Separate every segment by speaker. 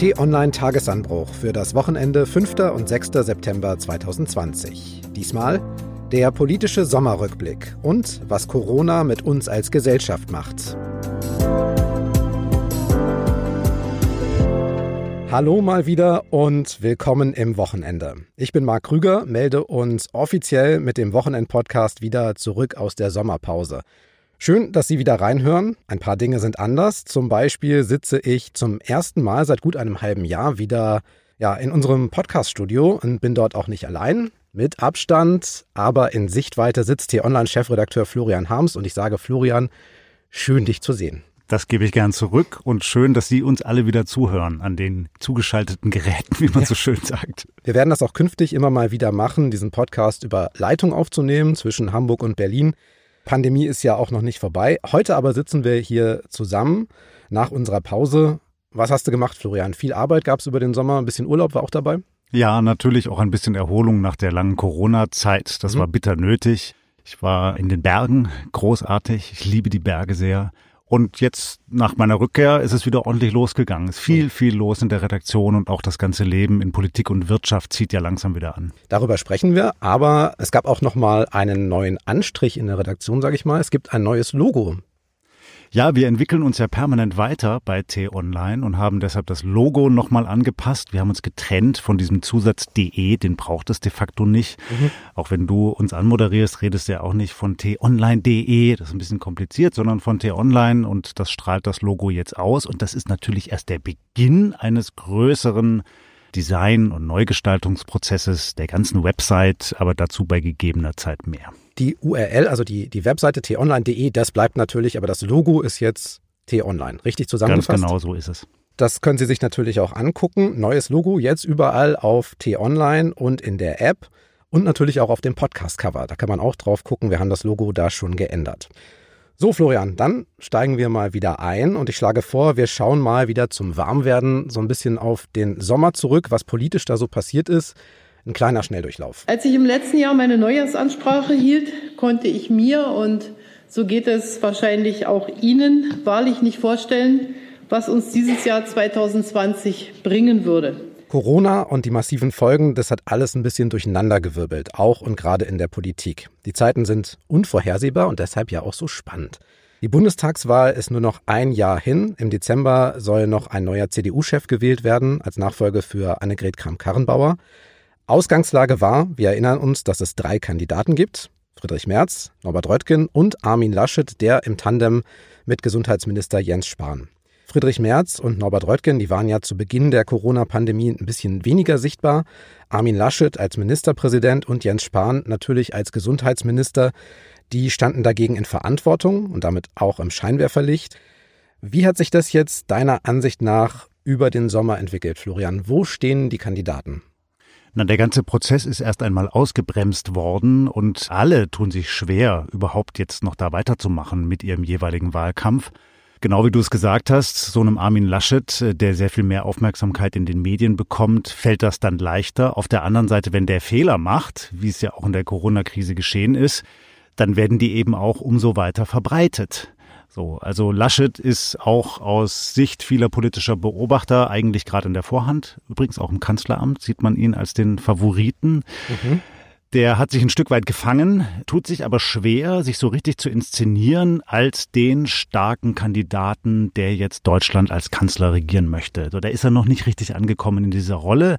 Speaker 1: T-Online Tagesanbruch für das Wochenende 5. und 6. September 2020. Diesmal der politische Sommerrückblick und was Corona mit uns als Gesellschaft macht. Hallo mal wieder und willkommen im Wochenende. Ich bin Marc Krüger, melde uns offiziell mit dem Wochenend-Podcast wieder zurück aus der Sommerpause. Schön, dass Sie wieder reinhören. Ein paar Dinge sind anders. Zum Beispiel sitze ich zum ersten Mal seit gut einem halben Jahr wieder ja, in unserem Podcast-Studio und bin dort auch nicht allein. Mit Abstand, aber in Sichtweite sitzt hier Online-Chefredakteur Florian Harms und ich sage Florian, schön dich zu sehen.
Speaker 2: Das gebe ich gern zurück und schön, dass Sie uns alle wieder zuhören an den zugeschalteten Geräten, wie man ja. so schön sagt.
Speaker 1: Wir werden das auch künftig immer mal wieder machen, diesen Podcast über Leitung aufzunehmen zwischen Hamburg und Berlin. Pandemie ist ja auch noch nicht vorbei. Heute aber sitzen wir hier zusammen nach unserer Pause. Was hast du gemacht, Florian? Viel Arbeit gab es über den Sommer, ein bisschen Urlaub war auch dabei?
Speaker 2: Ja, natürlich auch ein bisschen Erholung nach der langen Corona-Zeit. Das mhm. war bitter nötig. Ich war in den Bergen, großartig. Ich liebe die Berge sehr. Und jetzt nach meiner Rückkehr ist es wieder ordentlich losgegangen. Es ist viel, viel los in der Redaktion und auch das ganze Leben in Politik und Wirtschaft zieht ja langsam wieder an.
Speaker 1: Darüber sprechen wir, aber es gab auch noch mal einen neuen Anstrich in der Redaktion, sage ich mal. Es gibt ein neues Logo.
Speaker 2: Ja, wir entwickeln uns ja permanent weiter bei T-Online und haben deshalb das Logo nochmal angepasst. Wir haben uns getrennt von diesem Zusatz DE, den braucht es de facto nicht. Mhm. Auch wenn du uns anmoderierst, redest du ja auch nicht von t-online.de, das ist ein bisschen kompliziert, sondern von T-Online und das strahlt das Logo jetzt aus. Und das ist natürlich erst der Beginn eines größeren Design- und Neugestaltungsprozesses der ganzen Website, aber dazu bei gegebener Zeit mehr.
Speaker 1: Die URL, also die, die Webseite t-online.de, das bleibt natürlich, aber das Logo ist jetzt t-online. Richtig zusammengefasst?
Speaker 2: Ganz genau so ist es.
Speaker 1: Das können Sie sich natürlich auch angucken. Neues Logo jetzt überall auf t-online und in der App und natürlich auch auf dem Podcast-Cover. Da kann man auch drauf gucken. Wir haben das Logo da schon geändert. So, Florian, dann steigen wir mal wieder ein und ich schlage vor, wir schauen mal wieder zum Warmwerden so ein bisschen auf den Sommer zurück, was politisch da so passiert ist. Ein kleiner Schnelldurchlauf.
Speaker 3: Als ich im letzten Jahr meine Neujahrsansprache hielt, konnte ich mir und so geht es wahrscheinlich auch Ihnen wahrlich nicht vorstellen, was uns dieses Jahr 2020 bringen würde.
Speaker 1: Corona und die massiven Folgen, das hat alles ein bisschen durcheinandergewirbelt, auch und gerade in der Politik. Die Zeiten sind unvorhersehbar und deshalb ja auch so spannend. Die Bundestagswahl ist nur noch ein Jahr hin. Im Dezember soll noch ein neuer CDU-Chef gewählt werden als Nachfolge für Annegret Kramp-Karrenbauer. Ausgangslage war, wir erinnern uns, dass es drei Kandidaten gibt. Friedrich Merz, Norbert Röttgen und Armin Laschet, der im Tandem mit Gesundheitsminister Jens Spahn. Friedrich Merz und Norbert Röttgen, die waren ja zu Beginn der Corona-Pandemie ein bisschen weniger sichtbar. Armin Laschet als Ministerpräsident und Jens Spahn natürlich als Gesundheitsminister, die standen dagegen in Verantwortung und damit auch im Scheinwerferlicht. Wie hat sich das jetzt deiner Ansicht nach über den Sommer entwickelt, Florian? Wo stehen die Kandidaten?
Speaker 2: Na, der ganze Prozess ist erst einmal ausgebremst worden und alle tun sich schwer, überhaupt jetzt noch da weiterzumachen mit ihrem jeweiligen Wahlkampf. Genau wie du es gesagt hast, so einem Armin Laschet, äh, der sehr viel mehr Aufmerksamkeit in den Medien bekommt, fällt das dann leichter. Auf der anderen Seite, wenn der Fehler macht, wie es ja auch in der Corona-Krise geschehen ist, dann werden die eben auch umso weiter verbreitet. So, also Laschet ist auch aus Sicht vieler politischer Beobachter eigentlich gerade in der Vorhand. Übrigens auch im Kanzleramt sieht man ihn als den Favoriten. Mhm. Der hat sich ein Stück weit gefangen, tut sich aber schwer, sich so richtig zu inszenieren als den starken Kandidaten, der jetzt Deutschland als Kanzler regieren möchte. So, da ist er noch nicht richtig angekommen in dieser Rolle.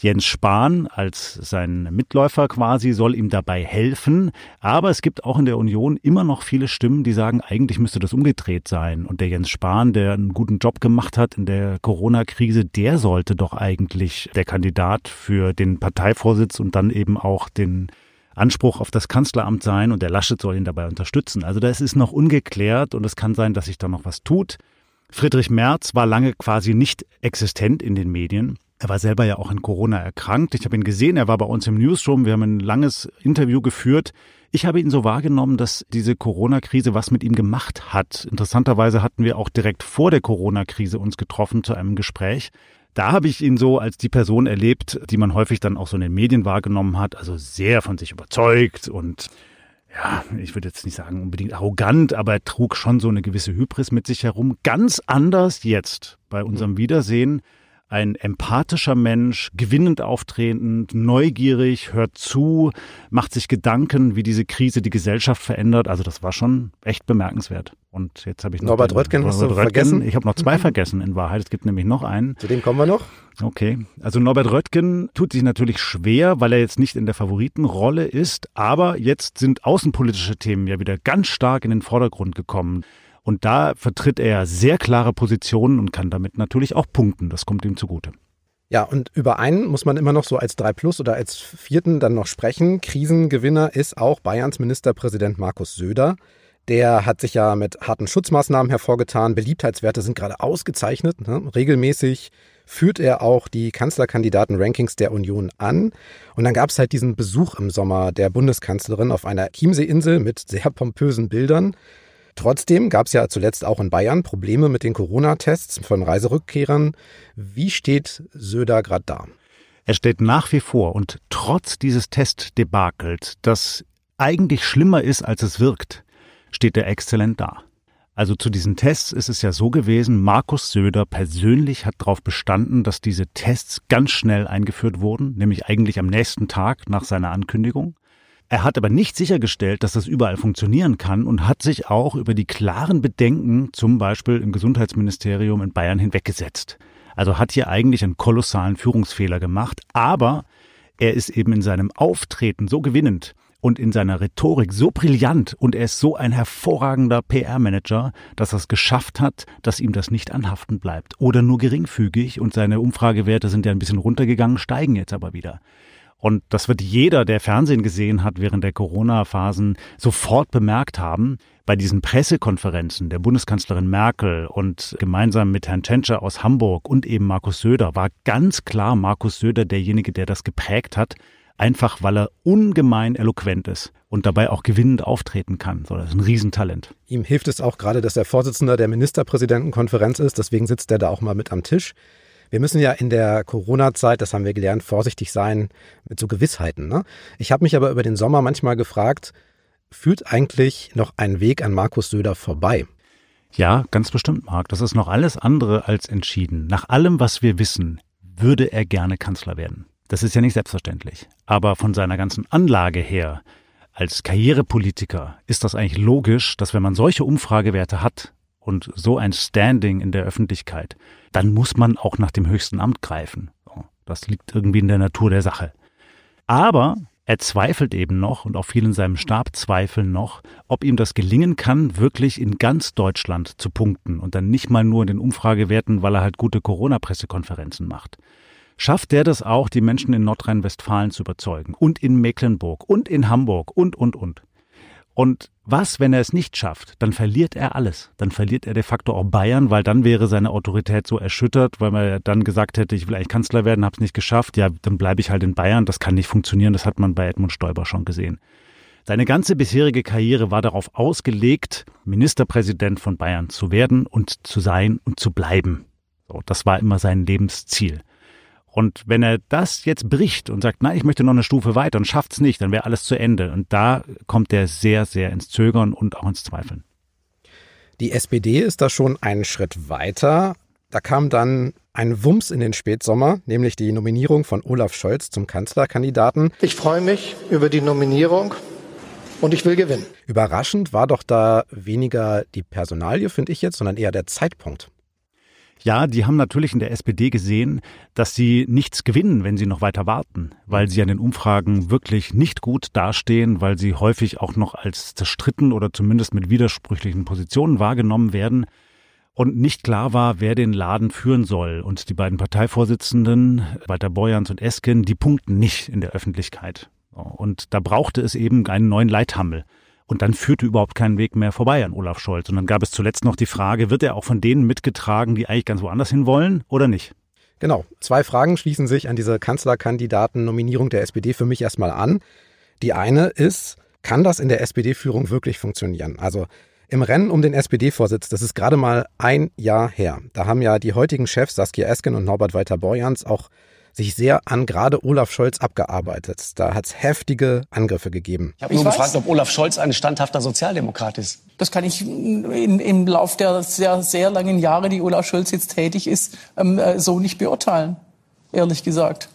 Speaker 2: Jens Spahn als sein Mitläufer quasi soll ihm dabei helfen. Aber es gibt auch in der Union immer noch viele Stimmen, die sagen, eigentlich müsste das umgedreht sein. Und der Jens Spahn, der einen guten Job gemacht hat in der Corona-Krise, der sollte doch eigentlich der Kandidat für den Parteivorsitz und dann eben auch den Anspruch auf das Kanzleramt sein und der Laschet soll ihn dabei unterstützen. Also das ist noch ungeklärt und es kann sein, dass sich da noch was tut. Friedrich Merz war lange quasi nicht existent in den Medien. Er war selber ja auch an Corona erkrankt. Ich habe ihn gesehen, er war bei uns im Newsroom. Wir haben ein langes Interview geführt. Ich habe ihn so wahrgenommen, dass diese Corona-Krise was mit ihm gemacht hat. Interessanterweise hatten wir auch direkt vor der Corona-Krise uns getroffen zu einem Gespräch. Da habe ich ihn so als die Person erlebt, die man häufig dann auch so in den Medien wahrgenommen hat. Also sehr von sich überzeugt und ja, ich würde jetzt nicht sagen unbedingt arrogant, aber er trug schon so eine gewisse Hybris mit sich herum. Ganz anders jetzt bei unserem Wiedersehen ein empathischer Mensch, gewinnend auftretend, neugierig, hört zu, macht sich Gedanken, wie diese Krise die Gesellschaft verändert. Also das war schon echt bemerkenswert. Und jetzt habe ich noch
Speaker 1: Norbert Röttgen hast du Röttgen. vergessen?
Speaker 2: Ich habe noch zwei vergessen in Wahrheit. Es gibt nämlich noch einen.
Speaker 1: Zu dem kommen wir noch.
Speaker 2: Okay. Also Norbert Röttgen tut sich natürlich schwer, weil er jetzt nicht in der Favoritenrolle ist. Aber jetzt sind außenpolitische Themen ja wieder ganz stark in den Vordergrund gekommen. Und da vertritt er sehr klare Positionen und kann damit natürlich auch punkten. Das kommt ihm zugute.
Speaker 1: Ja, und über einen muss man immer noch so als 3 Plus oder als vierten dann noch sprechen. Krisengewinner ist auch Bayerns Ministerpräsident Markus Söder. Der hat sich ja mit harten Schutzmaßnahmen hervorgetan. Beliebtheitswerte sind gerade ausgezeichnet. Ne? Regelmäßig führt er auch die Kanzlerkandidaten-Rankings der Union an. Und dann gab es halt diesen Besuch im Sommer der Bundeskanzlerin auf einer Chiemseeinsel mit sehr pompösen Bildern. Trotzdem gab es ja zuletzt auch in Bayern Probleme mit den Corona-Tests von Reiserückkehrern. Wie steht Söder gerade da?
Speaker 2: Er steht nach wie vor und trotz dieses Testdebakels, das eigentlich schlimmer ist, als es wirkt, steht er exzellent da. Also zu diesen Tests ist es ja so gewesen, Markus Söder persönlich hat darauf bestanden, dass diese Tests ganz schnell eingeführt wurden, nämlich eigentlich am nächsten Tag nach seiner Ankündigung. Er hat aber nicht sichergestellt, dass das überall funktionieren kann und hat sich auch über die klaren Bedenken, zum Beispiel im Gesundheitsministerium in Bayern, hinweggesetzt. Also hat hier eigentlich einen kolossalen Führungsfehler gemacht, aber er ist eben in seinem Auftreten so gewinnend und in seiner Rhetorik so brillant und er ist so ein hervorragender PR-Manager, dass er es geschafft hat, dass ihm das nicht anhaften bleibt oder nur geringfügig und seine Umfragewerte sind ja ein bisschen runtergegangen, steigen jetzt aber wieder. Und das wird jeder, der Fernsehen gesehen hat während der Corona-Phasen, sofort bemerkt haben. Bei diesen Pressekonferenzen der Bundeskanzlerin Merkel und gemeinsam mit Herrn Tschentscher aus Hamburg und eben Markus Söder war ganz klar Markus Söder derjenige, der das geprägt hat, einfach weil er ungemein eloquent ist und dabei auch gewinnend auftreten kann. So, das ist ein Riesentalent.
Speaker 1: Ihm hilft es auch gerade, dass er Vorsitzender der Ministerpräsidentenkonferenz ist, deswegen sitzt er da auch mal mit am Tisch. Wir müssen ja in der Corona-Zeit, das haben wir gelernt, vorsichtig sein mit so Gewissheiten. Ne? Ich habe mich aber über den Sommer manchmal gefragt, führt eigentlich noch ein Weg an Markus Söder vorbei?
Speaker 2: Ja, ganz bestimmt, Marc. Das ist noch alles andere als entschieden. Nach allem, was wir wissen, würde er gerne Kanzler werden. Das ist ja nicht selbstverständlich. Aber von seiner ganzen Anlage her, als Karrierepolitiker, ist das eigentlich logisch, dass wenn man solche Umfragewerte hat, und so ein Standing in der Öffentlichkeit, dann muss man auch nach dem höchsten Amt greifen. Das liegt irgendwie in der Natur der Sache. Aber er zweifelt eben noch und auch viele in seinem Stab zweifeln noch, ob ihm das gelingen kann, wirklich in ganz Deutschland zu punkten und dann nicht mal nur in den Umfragewerten, weil er halt gute Corona-Pressekonferenzen macht. Schafft er das auch, die Menschen in Nordrhein-Westfalen zu überzeugen und in Mecklenburg und in Hamburg und, und, und? Und was, wenn er es nicht schafft? Dann verliert er alles. Dann verliert er de facto auch Bayern, weil dann wäre seine Autorität so erschüttert, weil man dann gesagt hätte, ich will eigentlich Kanzler werden, habe es nicht geschafft. Ja, dann bleibe ich halt in Bayern. Das kann nicht funktionieren. Das hat man bei Edmund Stoiber schon gesehen. Seine ganze bisherige Karriere war darauf ausgelegt, Ministerpräsident von Bayern zu werden und zu sein und zu bleiben. So, das war immer sein Lebensziel. Und wenn er das jetzt bricht und sagt, nein, ich möchte noch eine Stufe weiter und schafft es nicht, dann wäre alles zu Ende. Und da kommt er sehr, sehr ins Zögern und auch ins Zweifeln.
Speaker 1: Die SPD ist da schon einen Schritt weiter. Da kam dann ein Wumms in den Spätsommer, nämlich die Nominierung von Olaf Scholz zum Kanzlerkandidaten.
Speaker 4: Ich freue mich über die Nominierung und ich will gewinnen.
Speaker 1: Überraschend war doch da weniger die Personalie, finde ich jetzt, sondern eher der Zeitpunkt.
Speaker 2: Ja, die haben natürlich in der SPD gesehen, dass sie nichts gewinnen, wenn sie noch weiter warten, weil sie an den Umfragen wirklich nicht gut dastehen, weil sie häufig auch noch als zerstritten oder zumindest mit widersprüchlichen Positionen wahrgenommen werden und nicht klar war, wer den Laden führen soll. Und die beiden Parteivorsitzenden, Walter Borjans und Esken, die punkten nicht in der Öffentlichkeit. Und da brauchte es eben einen neuen Leithammel. Und dann führte überhaupt kein Weg mehr vorbei an Olaf Scholz. Und dann gab es zuletzt noch die Frage, wird er auch von denen mitgetragen, die eigentlich ganz woanders hin wollen oder nicht?
Speaker 1: Genau. Zwei Fragen schließen sich an diese Kanzlerkandidaten-Nominierung der SPD für mich erstmal an. Die eine ist, kann das in der SPD-Führung wirklich funktionieren? Also im Rennen um den SPD-Vorsitz, das ist gerade mal ein Jahr her. Da haben ja die heutigen Chefs Saskia Esken und Norbert Walter Borjans auch sich sehr an gerade Olaf Scholz abgearbeitet. Da hat es heftige Angriffe gegeben.
Speaker 5: Ich habe nur gefragt, ob Olaf Scholz ein standhafter Sozialdemokrat ist.
Speaker 6: Das kann ich in, im Lauf der sehr, sehr langen Jahre, die Olaf Scholz jetzt tätig ist, ähm, äh, so nicht beurteilen, ehrlich gesagt.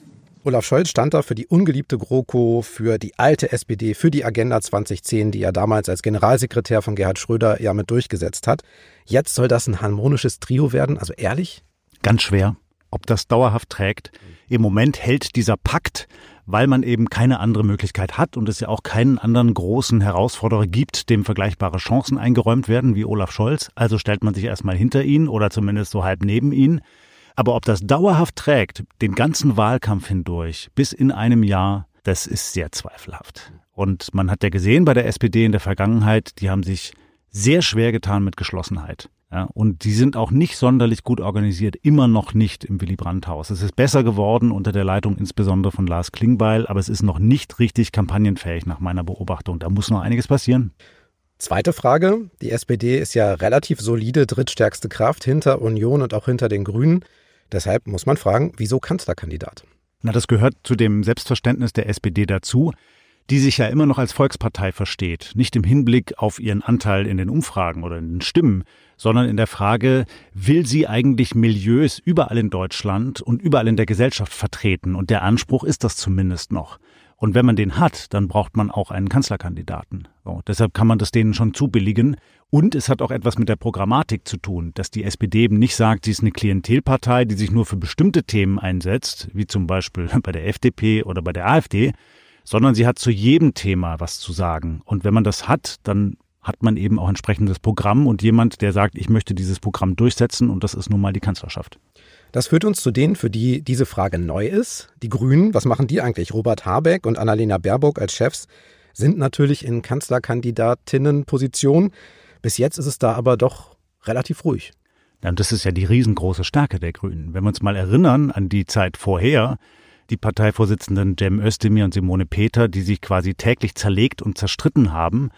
Speaker 1: Olaf Scholz stand da für die ungeliebte GroKo, für die alte SPD, für die Agenda 2010, die er damals als Generalsekretär von Gerhard Schröder ja mit durchgesetzt hat. Jetzt soll das ein harmonisches Trio werden, also ehrlich?
Speaker 2: Ganz schwer. Ob das dauerhaft trägt. Im Moment hält dieser Pakt, weil man eben keine andere Möglichkeit hat und es ja auch keinen anderen großen Herausforderer gibt, dem vergleichbare Chancen eingeräumt werden wie Olaf Scholz. Also stellt man sich erstmal hinter ihn oder zumindest so halb neben ihn. Aber ob das dauerhaft trägt, den ganzen Wahlkampf hindurch, bis in einem Jahr, das ist sehr zweifelhaft. Und man hat ja gesehen bei der SPD in der Vergangenheit, die haben sich sehr schwer getan mit Geschlossenheit. Ja, und die sind auch nicht sonderlich gut organisiert, immer noch nicht im Willy Brandt-Haus. Es ist besser geworden unter der Leitung insbesondere von Lars Klingbeil, aber es ist noch nicht richtig kampagnenfähig nach meiner Beobachtung. Da muss noch einiges passieren.
Speaker 1: Zweite Frage. Die SPD ist ja relativ solide drittstärkste Kraft hinter Union und auch hinter den Grünen. Deshalb muss man fragen, wieso Kanzlerkandidat?
Speaker 2: Na, das gehört zu dem Selbstverständnis der SPD dazu die sich ja immer noch als Volkspartei versteht, nicht im Hinblick auf ihren Anteil in den Umfragen oder in den Stimmen, sondern in der Frage, will sie eigentlich Milieus überall in Deutschland und überall in der Gesellschaft vertreten? Und der Anspruch ist das zumindest noch. Und wenn man den hat, dann braucht man auch einen Kanzlerkandidaten. So, deshalb kann man das denen schon zubilligen. Und es hat auch etwas mit der Programmatik zu tun, dass die SPD eben nicht sagt, sie ist eine Klientelpartei, die sich nur für bestimmte Themen einsetzt, wie zum Beispiel bei der FDP oder bei der AfD, sondern sie hat zu jedem Thema was zu sagen. Und wenn man das hat, dann hat man eben auch entsprechendes Programm und jemand, der sagt, ich möchte dieses Programm durchsetzen und das ist nun mal die Kanzlerschaft.
Speaker 1: Das führt uns zu denen, für die diese Frage neu ist. Die Grünen, was machen die eigentlich? Robert Habeck und Annalena Baerbock als Chefs sind natürlich in Kanzlerkandidatinnenposition. Bis jetzt ist es da aber doch relativ ruhig.
Speaker 2: Und das ist ja die riesengroße Stärke der Grünen. Wenn wir uns mal erinnern an die Zeit vorher, die Parteivorsitzenden Cem Özdemir und Simone Peter, die sich quasi täglich zerlegt und zerstritten haben,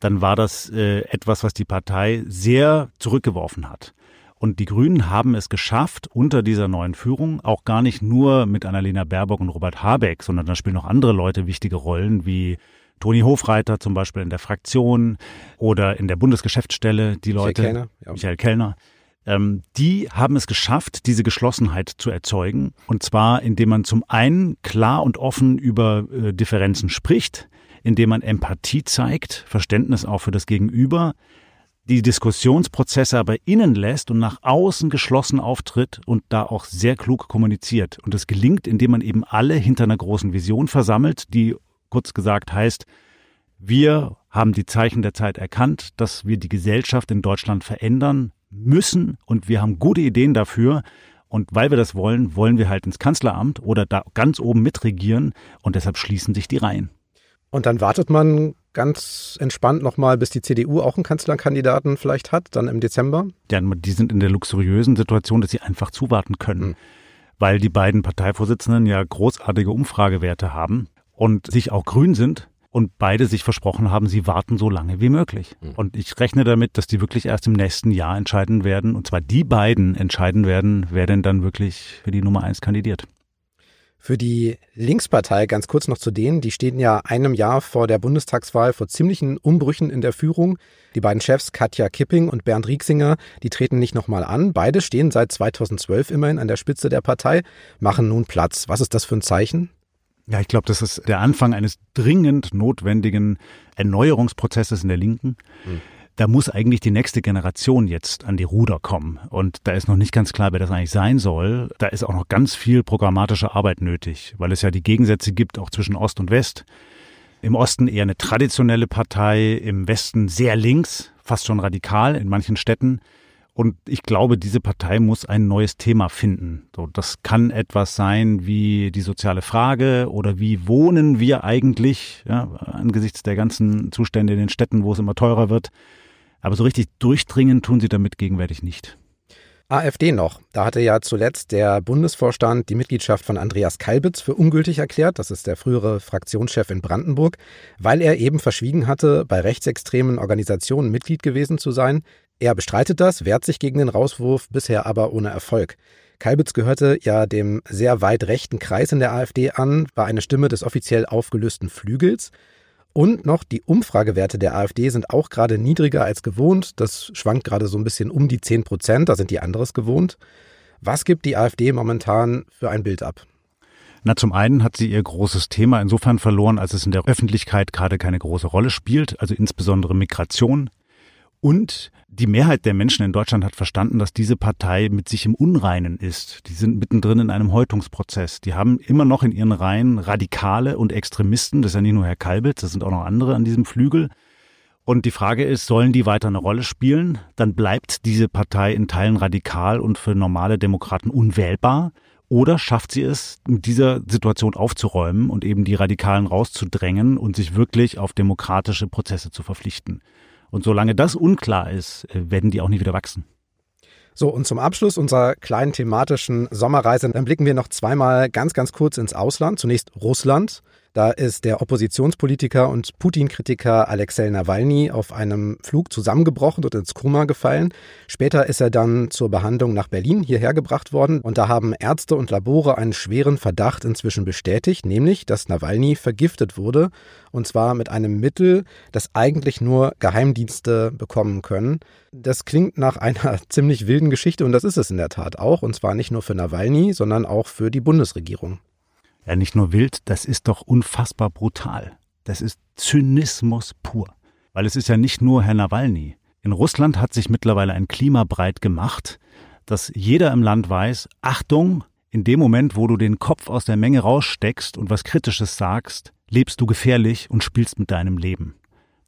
Speaker 2: dann war das äh, etwas, was die Partei sehr zurückgeworfen hat. Und die Grünen haben es geschafft, unter dieser neuen Führung auch gar nicht nur mit Annalena Baerbock und Robert Habeck, sondern da spielen auch andere Leute wichtige Rollen, wie Toni Hofreiter zum Beispiel in der Fraktion oder in der Bundesgeschäftsstelle, die Leute.
Speaker 1: Michael Kellner.
Speaker 2: Ja. Michael Kellner ähm, die haben es geschafft, diese Geschlossenheit zu erzeugen. Und zwar, indem man zum einen klar und offen über äh, Differenzen spricht, indem man Empathie zeigt, Verständnis auch für das Gegenüber, die Diskussionsprozesse aber innen lässt und nach außen geschlossen auftritt und da auch sehr klug kommuniziert. Und das gelingt, indem man eben alle hinter einer großen Vision versammelt, die kurz gesagt heißt, wir haben die Zeichen der Zeit erkannt, dass wir die Gesellschaft in Deutschland verändern müssen und wir haben gute Ideen dafür. Und weil wir das wollen, wollen wir halt ins Kanzleramt oder da ganz oben mitregieren und deshalb schließen sich die Reihen.
Speaker 1: Und dann wartet man ganz entspannt nochmal, bis die CDU auch einen Kanzlerkandidaten vielleicht hat, dann im Dezember?
Speaker 2: Ja, die sind in der luxuriösen Situation, dass sie einfach zuwarten können, mhm. weil die beiden Parteivorsitzenden ja großartige Umfragewerte haben und sich auch grün sind und beide sich versprochen haben, sie warten so lange wie möglich. Mhm. Und ich rechne damit, dass die wirklich erst im nächsten Jahr entscheiden werden, und zwar die beiden entscheiden werden, wer denn dann wirklich für die Nummer eins kandidiert.
Speaker 1: Für die Linkspartei, ganz kurz noch zu denen, die stehen ja einem Jahr vor der Bundestagswahl vor ziemlichen Umbrüchen in der Führung. Die beiden Chefs Katja Kipping und Bernd Rieksinger, die treten nicht nochmal an. Beide stehen seit 2012 immerhin an der Spitze der Partei, machen nun Platz. Was ist das für ein Zeichen?
Speaker 2: Ja, ich glaube, das ist der Anfang eines dringend notwendigen Erneuerungsprozesses in der Linken. Mhm. Da muss eigentlich die nächste Generation jetzt an die Ruder kommen. Und da ist noch nicht ganz klar, wer das eigentlich sein soll. Da ist auch noch ganz viel programmatische Arbeit nötig, weil es ja die Gegensätze gibt, auch zwischen Ost und West. Im Osten eher eine traditionelle Partei, im Westen sehr links, fast schon radikal in manchen Städten. Und ich glaube, diese Partei muss ein neues Thema finden. So, das kann etwas sein wie die soziale Frage oder wie wohnen wir eigentlich, ja, angesichts der ganzen Zustände in den Städten, wo es immer teurer wird. Aber so richtig durchdringen tun sie damit gegenwärtig nicht.
Speaker 1: AfD noch. Da hatte ja zuletzt der Bundesvorstand die Mitgliedschaft von Andreas Kalbitz für ungültig erklärt. Das ist der frühere Fraktionschef in Brandenburg, weil er eben verschwiegen hatte, bei rechtsextremen Organisationen Mitglied gewesen zu sein. Er bestreitet das, wehrt sich gegen den Rauswurf, bisher aber ohne Erfolg. Kalbitz gehörte ja dem sehr weit rechten Kreis in der AfD an, war eine Stimme des offiziell aufgelösten Flügels. Und noch die Umfragewerte der AfD sind auch gerade niedriger als gewohnt. Das schwankt gerade so ein bisschen um die 10 Prozent, da sind die anderes gewohnt. Was gibt die AfD momentan für ein Bild ab?
Speaker 2: Na, zum einen hat sie ihr großes Thema insofern verloren, als es in der Öffentlichkeit gerade keine große Rolle spielt, also insbesondere Migration. Und die Mehrheit der Menschen in Deutschland hat verstanden, dass diese Partei mit sich im Unreinen ist. Die sind mittendrin in einem Häutungsprozess. Die haben immer noch in ihren Reihen Radikale und Extremisten. Das ist ja nicht nur Herr Kalbitz, das sind auch noch andere an diesem Flügel. Und die Frage ist, sollen die weiter eine Rolle spielen? Dann bleibt diese Partei in Teilen radikal und für normale Demokraten unwählbar. Oder schafft sie es, mit dieser Situation aufzuräumen und eben die Radikalen rauszudrängen und sich wirklich auf demokratische Prozesse zu verpflichten? Und solange das unklar ist, äh, werden die auch nie wieder wachsen.
Speaker 1: So, und zum Abschluss unserer kleinen thematischen Sommerreise, dann blicken wir noch zweimal ganz, ganz kurz ins Ausland. Zunächst Russland. Da ist der Oppositionspolitiker und Putin-Kritiker Alexei Nawalny auf einem Flug zusammengebrochen und ins Koma gefallen. Später ist er dann zur Behandlung nach Berlin hierher gebracht worden und da haben Ärzte und Labore einen schweren Verdacht inzwischen bestätigt, nämlich, dass Nawalny vergiftet wurde und zwar mit einem Mittel, das eigentlich nur Geheimdienste bekommen können. Das klingt nach einer ziemlich wilden Geschichte und das ist es in der Tat auch und zwar nicht nur für Nawalny, sondern auch für die Bundesregierung.
Speaker 2: Ja, nicht nur wild, das ist doch unfassbar brutal. Das ist Zynismus pur. Weil es ist ja nicht nur Herr Nawalny. In Russland hat sich mittlerweile ein Klima breit gemacht, dass jeder im Land weiß, Achtung, in dem Moment, wo du den Kopf aus der Menge raussteckst und was Kritisches sagst, lebst du gefährlich und spielst mit deinem Leben.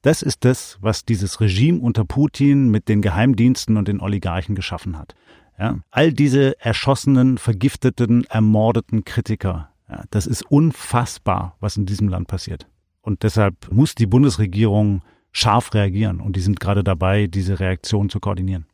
Speaker 2: Das ist das, was dieses Regime unter Putin mit den Geheimdiensten und den Oligarchen geschaffen hat. Ja, all diese erschossenen, vergifteten, ermordeten Kritiker, ja, das ist unfassbar, was in diesem Land passiert. Und deshalb muss die Bundesregierung scharf reagieren. Und die sind gerade dabei, diese Reaktion zu koordinieren.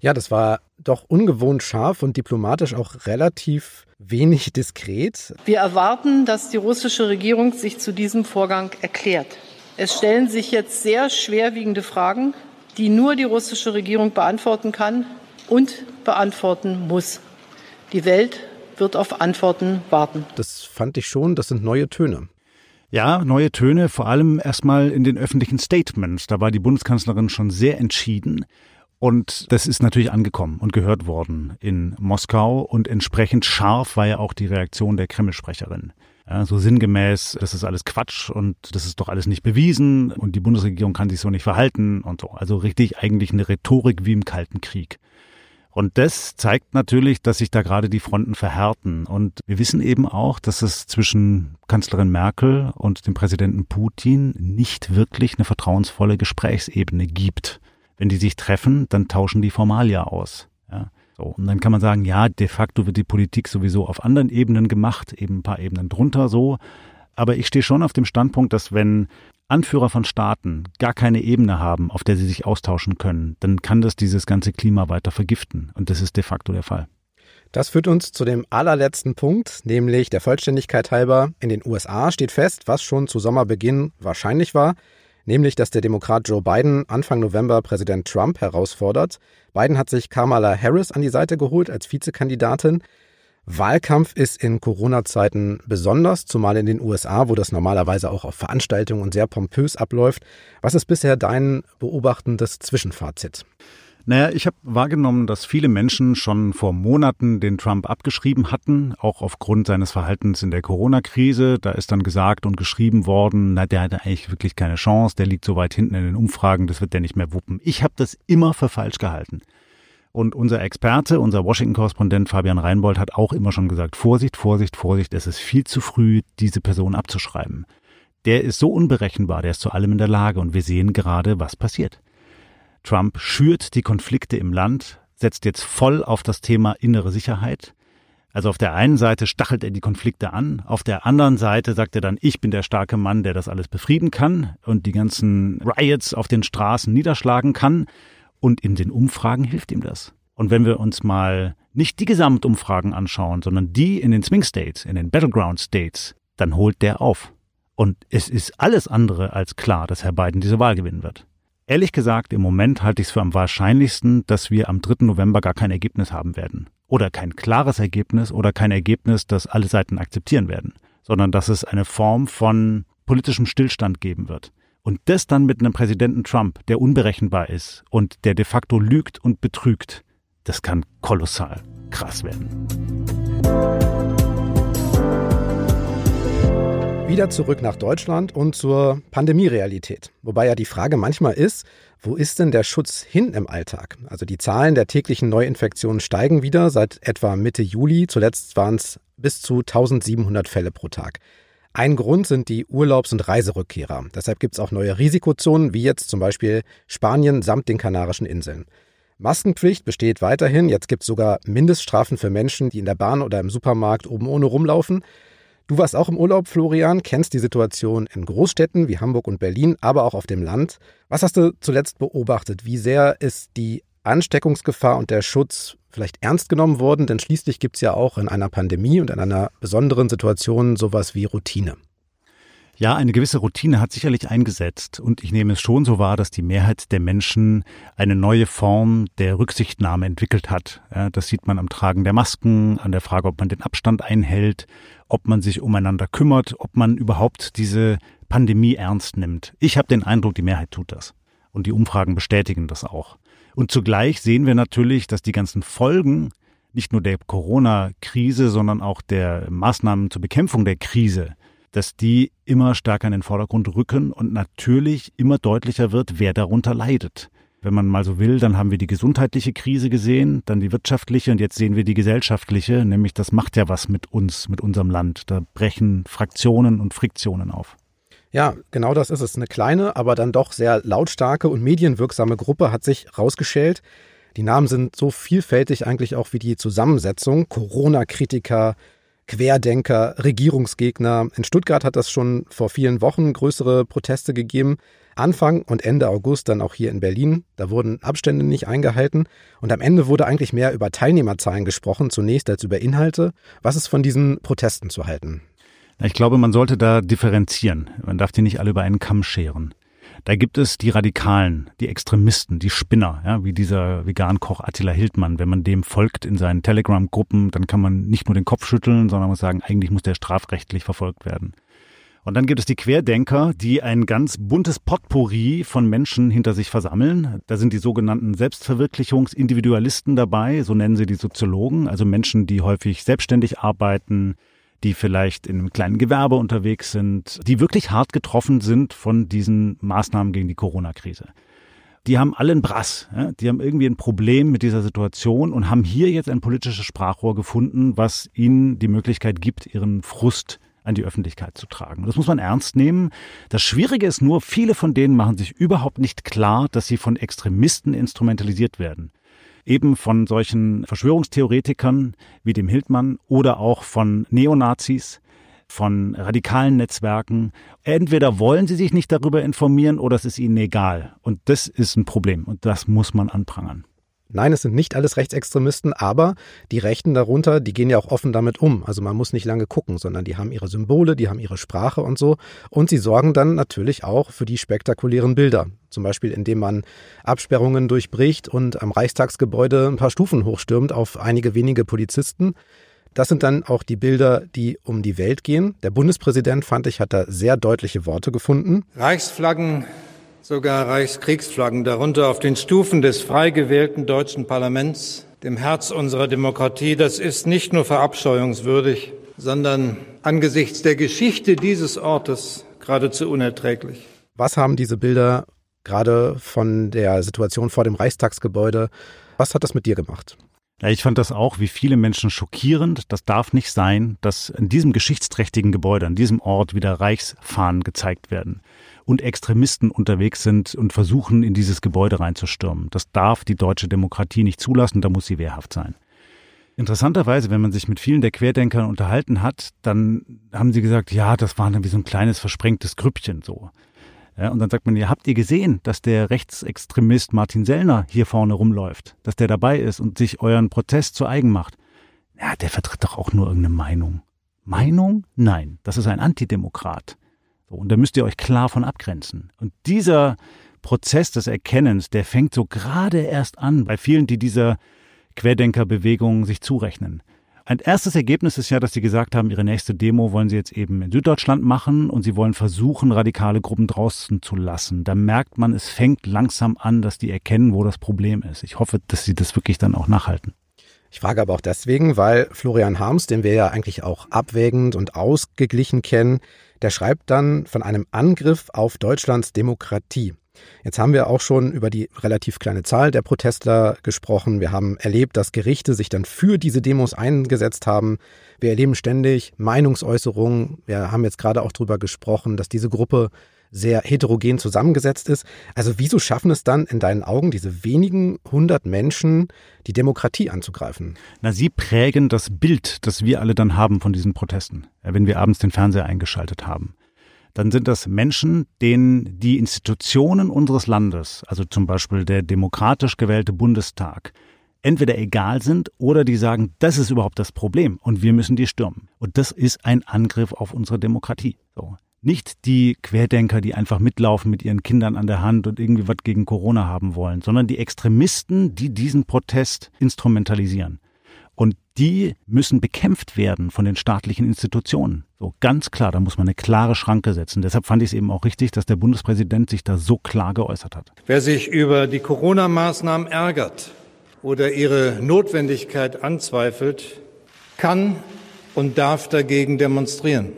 Speaker 1: Ja, das war doch ungewohnt scharf und diplomatisch auch relativ wenig diskret.
Speaker 3: Wir erwarten, dass die russische Regierung sich zu diesem Vorgang erklärt. Es stellen sich jetzt sehr schwerwiegende Fragen, die nur die russische Regierung beantworten kann und beantworten muss. Die Welt wird auf Antworten warten.
Speaker 1: Das fand ich schon, das sind neue Töne.
Speaker 2: Ja, neue Töne, vor allem erstmal in den öffentlichen Statements. Da war die Bundeskanzlerin schon sehr entschieden. Und das ist natürlich angekommen und gehört worden in Moskau. Und entsprechend scharf war ja auch die Reaktion der Kreml-Sprecherin. Ja, so sinngemäß, das ist alles Quatsch und das ist doch alles nicht bewiesen und die Bundesregierung kann sich so nicht verhalten und so. Also richtig eigentlich eine Rhetorik wie im Kalten Krieg. Und das zeigt natürlich, dass sich da gerade die Fronten verhärten. Und wir wissen eben auch, dass es zwischen Kanzlerin Merkel und dem Präsidenten Putin nicht wirklich eine vertrauensvolle Gesprächsebene gibt. Wenn die sich treffen, dann tauschen die Formalia aus. Ja. So, und dann kann man sagen, ja, de facto wird die Politik sowieso auf anderen Ebenen gemacht, eben ein paar Ebenen drunter so. Aber ich stehe schon auf dem Standpunkt, dass wenn Anführer von Staaten gar keine Ebene haben, auf der sie sich austauschen können, dann kann das dieses ganze Klima weiter vergiften. Und das ist de facto der Fall.
Speaker 1: Das führt uns zu dem allerletzten Punkt, nämlich der Vollständigkeit halber. In den USA steht fest, was schon zu Sommerbeginn wahrscheinlich war, nämlich dass der Demokrat Joe Biden Anfang November Präsident Trump herausfordert. Biden hat sich Kamala Harris an die Seite geholt als Vizekandidatin. Wahlkampf ist in Corona-Zeiten besonders, zumal in den USA, wo das normalerweise auch auf Veranstaltungen und sehr pompös abläuft. Was ist bisher dein beobachtendes Zwischenfazit?
Speaker 2: Naja, ich habe wahrgenommen, dass viele Menschen schon vor Monaten den Trump abgeschrieben hatten, auch aufgrund seines Verhaltens in der Corona-Krise. Da ist dann gesagt und geschrieben worden, na, der hat eigentlich wirklich keine Chance, der liegt so weit hinten in den Umfragen, das wird der nicht mehr wuppen. Ich habe das immer für falsch gehalten. Und unser Experte, unser Washington-Korrespondent Fabian Reinbold hat auch immer schon gesagt, Vorsicht, Vorsicht, Vorsicht, es ist viel zu früh, diese Person abzuschreiben. Der ist so unberechenbar, der ist zu allem in der Lage und wir sehen gerade, was passiert. Trump schürt die Konflikte im Land, setzt jetzt voll auf das Thema innere Sicherheit. Also auf der einen Seite stachelt er die Konflikte an, auf der anderen Seite sagt er dann, ich bin der starke Mann, der das alles befrieden kann und die ganzen Riots auf den Straßen niederschlagen kann. Und in den Umfragen hilft ihm das. Und wenn wir uns mal nicht die Gesamtumfragen anschauen, sondern die in den Swing States, in den Battleground States, dann holt der auf. Und es ist alles andere als klar, dass Herr Biden diese Wahl gewinnen wird. Ehrlich gesagt, im Moment halte ich es für am wahrscheinlichsten, dass wir am 3. November gar kein Ergebnis haben werden. Oder kein klares Ergebnis oder kein Ergebnis, das alle Seiten akzeptieren werden. Sondern dass es eine Form von politischem Stillstand geben wird. Und das dann mit einem Präsidenten Trump, der unberechenbar ist und der de facto lügt und betrügt, das kann kolossal krass werden.
Speaker 1: Wieder zurück nach Deutschland und zur Pandemierealität. Wobei ja die Frage manchmal ist, wo ist denn der Schutz hin im Alltag? Also die Zahlen der täglichen Neuinfektionen steigen wieder seit etwa Mitte Juli. Zuletzt waren es bis zu 1700 Fälle pro Tag. Ein Grund sind die Urlaubs- und Reiserückkehrer. Deshalb gibt es auch neue Risikozonen, wie jetzt zum Beispiel Spanien samt den Kanarischen Inseln. Maskenpflicht besteht weiterhin. Jetzt gibt es sogar Mindeststrafen für Menschen, die in der Bahn oder im Supermarkt oben ohne rumlaufen. Du warst auch im Urlaub, Florian, kennst die Situation in Großstädten wie Hamburg und Berlin, aber auch auf dem Land. Was hast du zuletzt beobachtet? Wie sehr ist die Ansteckungsgefahr und der Schutz vielleicht ernst genommen worden? Denn schließlich gibt es ja auch in einer Pandemie und in einer besonderen Situation sowas wie Routine.
Speaker 2: Ja, eine gewisse Routine hat sicherlich eingesetzt und ich nehme es schon so wahr, dass die Mehrheit der Menschen eine neue Form der Rücksichtnahme entwickelt hat. Ja, das sieht man am Tragen der Masken, an der Frage, ob man den Abstand einhält, ob man sich umeinander kümmert, ob man überhaupt diese Pandemie ernst nimmt. Ich habe den Eindruck, die Mehrheit tut das. Und die Umfragen bestätigen das auch. Und zugleich sehen wir natürlich, dass die ganzen Folgen nicht nur der Corona-Krise, sondern auch der Maßnahmen zur Bekämpfung der Krise dass die immer stärker in den Vordergrund rücken und natürlich immer deutlicher wird, wer darunter leidet. Wenn man mal so will, dann haben wir die gesundheitliche Krise gesehen, dann die wirtschaftliche und jetzt sehen wir die gesellschaftliche, nämlich das macht ja was mit uns, mit unserem Land. Da brechen Fraktionen und Friktionen auf.
Speaker 1: Ja, genau das ist es. Eine kleine, aber dann doch sehr lautstarke und medienwirksame Gruppe hat sich rausgeschält. Die Namen sind so vielfältig eigentlich auch wie die Zusammensetzung. Corona-Kritiker, Querdenker, Regierungsgegner. In Stuttgart hat das schon vor vielen Wochen größere Proteste gegeben. Anfang und Ende August dann auch hier in Berlin. Da wurden Abstände nicht eingehalten und am Ende wurde eigentlich mehr über Teilnehmerzahlen gesprochen, zunächst als über Inhalte. Was ist von diesen Protesten zu halten?
Speaker 2: Ich glaube, man sollte da differenzieren. Man darf die nicht alle über einen Kamm scheren. Da gibt es die Radikalen, die Extremisten, die Spinner, ja, wie dieser Vegan-Koch Attila Hildmann. Wenn man dem folgt in seinen Telegram-Gruppen, dann kann man nicht nur den Kopf schütteln, sondern muss sagen, eigentlich muss der strafrechtlich verfolgt werden. Und dann gibt es die Querdenker, die ein ganz buntes Potpourri von Menschen hinter sich versammeln. Da sind die sogenannten Selbstverwirklichungsindividualisten dabei, so nennen sie die Soziologen, also Menschen, die häufig selbstständig arbeiten, die vielleicht in einem kleinen Gewerbe unterwegs sind, die wirklich hart getroffen sind von diesen Maßnahmen gegen die Corona-Krise. Die haben alle einen Brass, ja? die haben irgendwie ein Problem mit dieser Situation und haben hier jetzt ein politisches Sprachrohr gefunden, was ihnen die Möglichkeit gibt, ihren Frust an die Öffentlichkeit zu tragen. Das muss man ernst nehmen. Das Schwierige ist nur, viele von denen machen sich überhaupt nicht klar, dass sie von Extremisten instrumentalisiert werden eben von solchen Verschwörungstheoretikern wie dem Hildmann oder auch von Neonazis, von radikalen Netzwerken. Entweder wollen sie sich nicht darüber informieren oder es ist ihnen egal. Und das ist ein Problem und das muss man anprangern.
Speaker 1: Nein, es sind nicht alles Rechtsextremisten, aber die Rechten darunter, die gehen ja auch offen damit um. Also man muss nicht lange gucken, sondern die haben ihre Symbole, die haben ihre Sprache und so. Und sie sorgen dann natürlich auch für die spektakulären Bilder. Zum Beispiel, indem man Absperrungen durchbricht und am Reichstagsgebäude ein paar Stufen hochstürmt auf einige wenige Polizisten. Das sind dann auch die Bilder, die um die Welt gehen. Der Bundespräsident, fand ich, hat da sehr deutliche Worte gefunden.
Speaker 7: Reichsflaggen sogar Reichskriegsflaggen, darunter auf den Stufen des frei gewählten deutschen Parlaments, dem Herz unserer Demokratie. Das ist nicht nur verabscheuungswürdig, sondern angesichts der Geschichte dieses Ortes geradezu unerträglich.
Speaker 1: Was haben diese Bilder gerade von der Situation vor dem Reichstagsgebäude, was hat das mit dir gemacht?
Speaker 2: Ja, ich fand das auch wie viele Menschen schockierend. Das darf nicht sein, dass in diesem geschichtsträchtigen Gebäude, an diesem Ort wieder Reichsfahnen gezeigt werden und Extremisten unterwegs sind und versuchen, in dieses Gebäude reinzustürmen. Das darf die deutsche Demokratie nicht zulassen, da muss sie wehrhaft sein. Interessanterweise, wenn man sich mit vielen der Querdenkern unterhalten hat, dann haben sie gesagt, ja, das war dann wie so ein kleines versprengtes Grüppchen so. Ja, und dann sagt man, ja, habt ihr gesehen, dass der Rechtsextremist Martin Sellner hier vorne rumläuft, dass der dabei ist und sich euren Protest zu eigen macht? Ja, der vertritt doch auch nur irgendeine Meinung. Meinung? Nein, das ist ein Antidemokrat. So, und da müsst ihr euch klar von abgrenzen. Und dieser Prozess des Erkennens, der fängt so gerade erst an bei vielen, die dieser Querdenkerbewegung sich zurechnen. Ein erstes Ergebnis ist ja, dass sie gesagt haben, ihre nächste Demo wollen sie jetzt eben in Süddeutschland machen und sie wollen versuchen, radikale Gruppen draußen zu lassen. Da merkt man, es fängt langsam an, dass die erkennen, wo das Problem ist. Ich hoffe, dass sie das wirklich dann auch nachhalten.
Speaker 1: Ich frage aber auch deswegen, weil Florian Harms, den wir ja eigentlich auch abwägend und ausgeglichen kennen, der schreibt dann von einem Angriff auf Deutschlands Demokratie. Jetzt haben wir auch schon über die relativ kleine Zahl der Protestler gesprochen. Wir haben erlebt, dass Gerichte sich dann für diese Demos eingesetzt haben. Wir erleben ständig Meinungsäußerungen. Wir haben jetzt gerade auch darüber gesprochen, dass diese Gruppe sehr heterogen zusammengesetzt ist. Also wieso schaffen es dann in deinen Augen diese wenigen hundert Menschen, die Demokratie anzugreifen?
Speaker 2: Na, sie prägen das Bild, das wir alle dann haben von diesen Protesten, wenn wir abends den Fernseher eingeschaltet haben dann sind das Menschen, denen die Institutionen unseres Landes, also zum Beispiel der demokratisch gewählte Bundestag, entweder egal sind oder die sagen, das ist überhaupt das Problem und wir müssen die stürmen. Und das ist ein Angriff auf unsere Demokratie. So. Nicht die Querdenker, die einfach mitlaufen mit ihren Kindern an der Hand und irgendwie was gegen Corona haben wollen, sondern die Extremisten, die diesen Protest instrumentalisieren. Und die müssen bekämpft werden von den staatlichen Institutionen. So ganz klar, da muss man eine klare Schranke setzen. Deshalb fand ich es eben auch richtig, dass der Bundespräsident sich da so klar geäußert hat.
Speaker 7: Wer sich über die Corona-Maßnahmen ärgert oder ihre Notwendigkeit anzweifelt, kann und darf dagegen demonstrieren.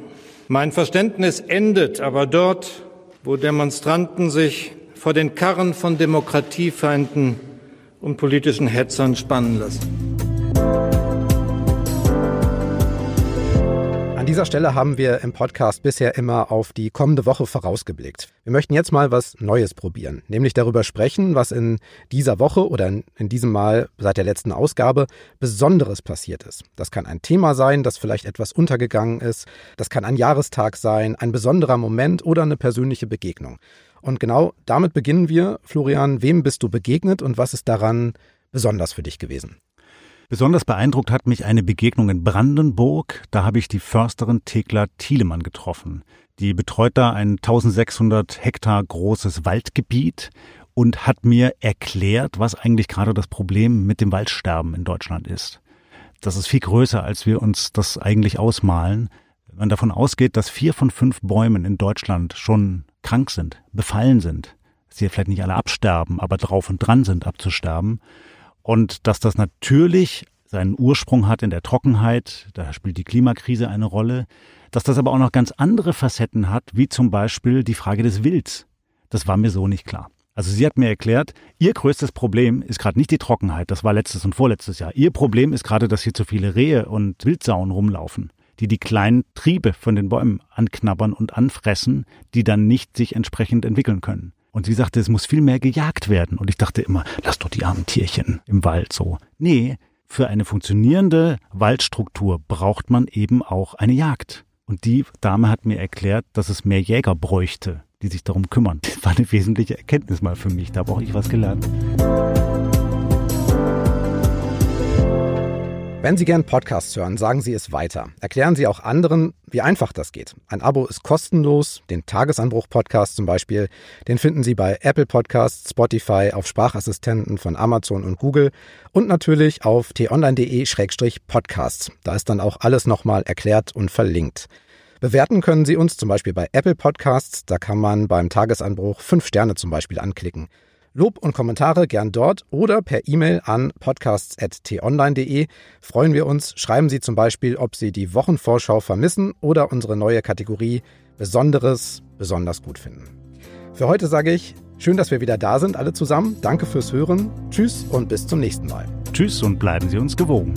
Speaker 7: Mein Verständnis endet aber dort, wo Demonstranten sich vor den Karren von Demokratiefeinden und politischen Hetzern spannen lassen.
Speaker 1: Dieser Stelle haben wir im Podcast bisher immer auf die kommende Woche vorausgeblickt. Wir möchten jetzt mal was Neues probieren, nämlich darüber sprechen, was in dieser Woche oder in diesem Mal seit der letzten Ausgabe Besonderes passiert ist. Das kann ein Thema sein, das vielleicht etwas untergegangen ist. Das kann ein Jahrestag sein, ein besonderer Moment oder eine persönliche Begegnung. Und genau damit beginnen wir. Florian, wem bist du begegnet und was ist daran besonders für dich gewesen?
Speaker 2: Besonders beeindruckt hat mich eine Begegnung in Brandenburg. Da habe ich die Försterin Thekla Thielemann getroffen. Die betreut da ein 1600 Hektar großes Waldgebiet und hat mir erklärt, was eigentlich gerade das Problem mit dem Waldsterben in Deutschland ist. Das ist viel größer, als wir uns das eigentlich ausmalen. Wenn man davon ausgeht, dass vier von fünf Bäumen in Deutschland schon krank sind, befallen sind, sie vielleicht nicht alle absterben, aber drauf und dran sind abzusterben, und dass das natürlich seinen Ursprung hat in der Trockenheit, da spielt die Klimakrise eine Rolle, dass das aber auch noch ganz andere Facetten hat, wie zum Beispiel die Frage des Wilds. Das war mir so nicht klar. Also sie hat mir erklärt, ihr größtes Problem ist gerade nicht die Trockenheit, das war letztes und vorletztes Jahr. Ihr Problem ist gerade, dass hier zu viele Rehe und Wildsauen rumlaufen, die die kleinen Triebe von den Bäumen anknabbern und anfressen, die dann nicht sich entsprechend entwickeln können. Und sie sagte, es muss viel mehr gejagt werden. Und ich dachte immer, lass doch die armen Tierchen im Wald so. Nee, für eine funktionierende Waldstruktur braucht man eben auch eine Jagd. Und die Dame hat mir erklärt, dass es mehr Jäger bräuchte, die sich darum kümmern. Das war eine wesentliche Erkenntnis mal für mich. Da habe auch ich was gelernt.
Speaker 1: Wenn Sie gern Podcasts hören, sagen Sie es weiter. Erklären Sie auch anderen, wie einfach das geht. Ein Abo ist kostenlos. Den Tagesanbruch-Podcast zum Beispiel, den finden Sie bei Apple Podcasts, Spotify, auf Sprachassistenten von Amazon und Google und natürlich auf t-online.de-podcasts. Da ist dann auch alles nochmal erklärt und verlinkt. Bewerten können Sie uns zum Beispiel bei Apple Podcasts. Da kann man beim Tagesanbruch fünf Sterne zum Beispiel anklicken. Lob und Kommentare gern dort oder per E-Mail an podcasts.tonline.de. Freuen wir uns. Schreiben Sie zum Beispiel, ob Sie die Wochenvorschau vermissen oder unsere neue Kategorie Besonderes besonders gut finden. Für heute sage ich, schön, dass wir wieder da sind, alle zusammen. Danke fürs Hören. Tschüss und bis zum nächsten Mal.
Speaker 2: Tschüss und bleiben Sie uns gewogen.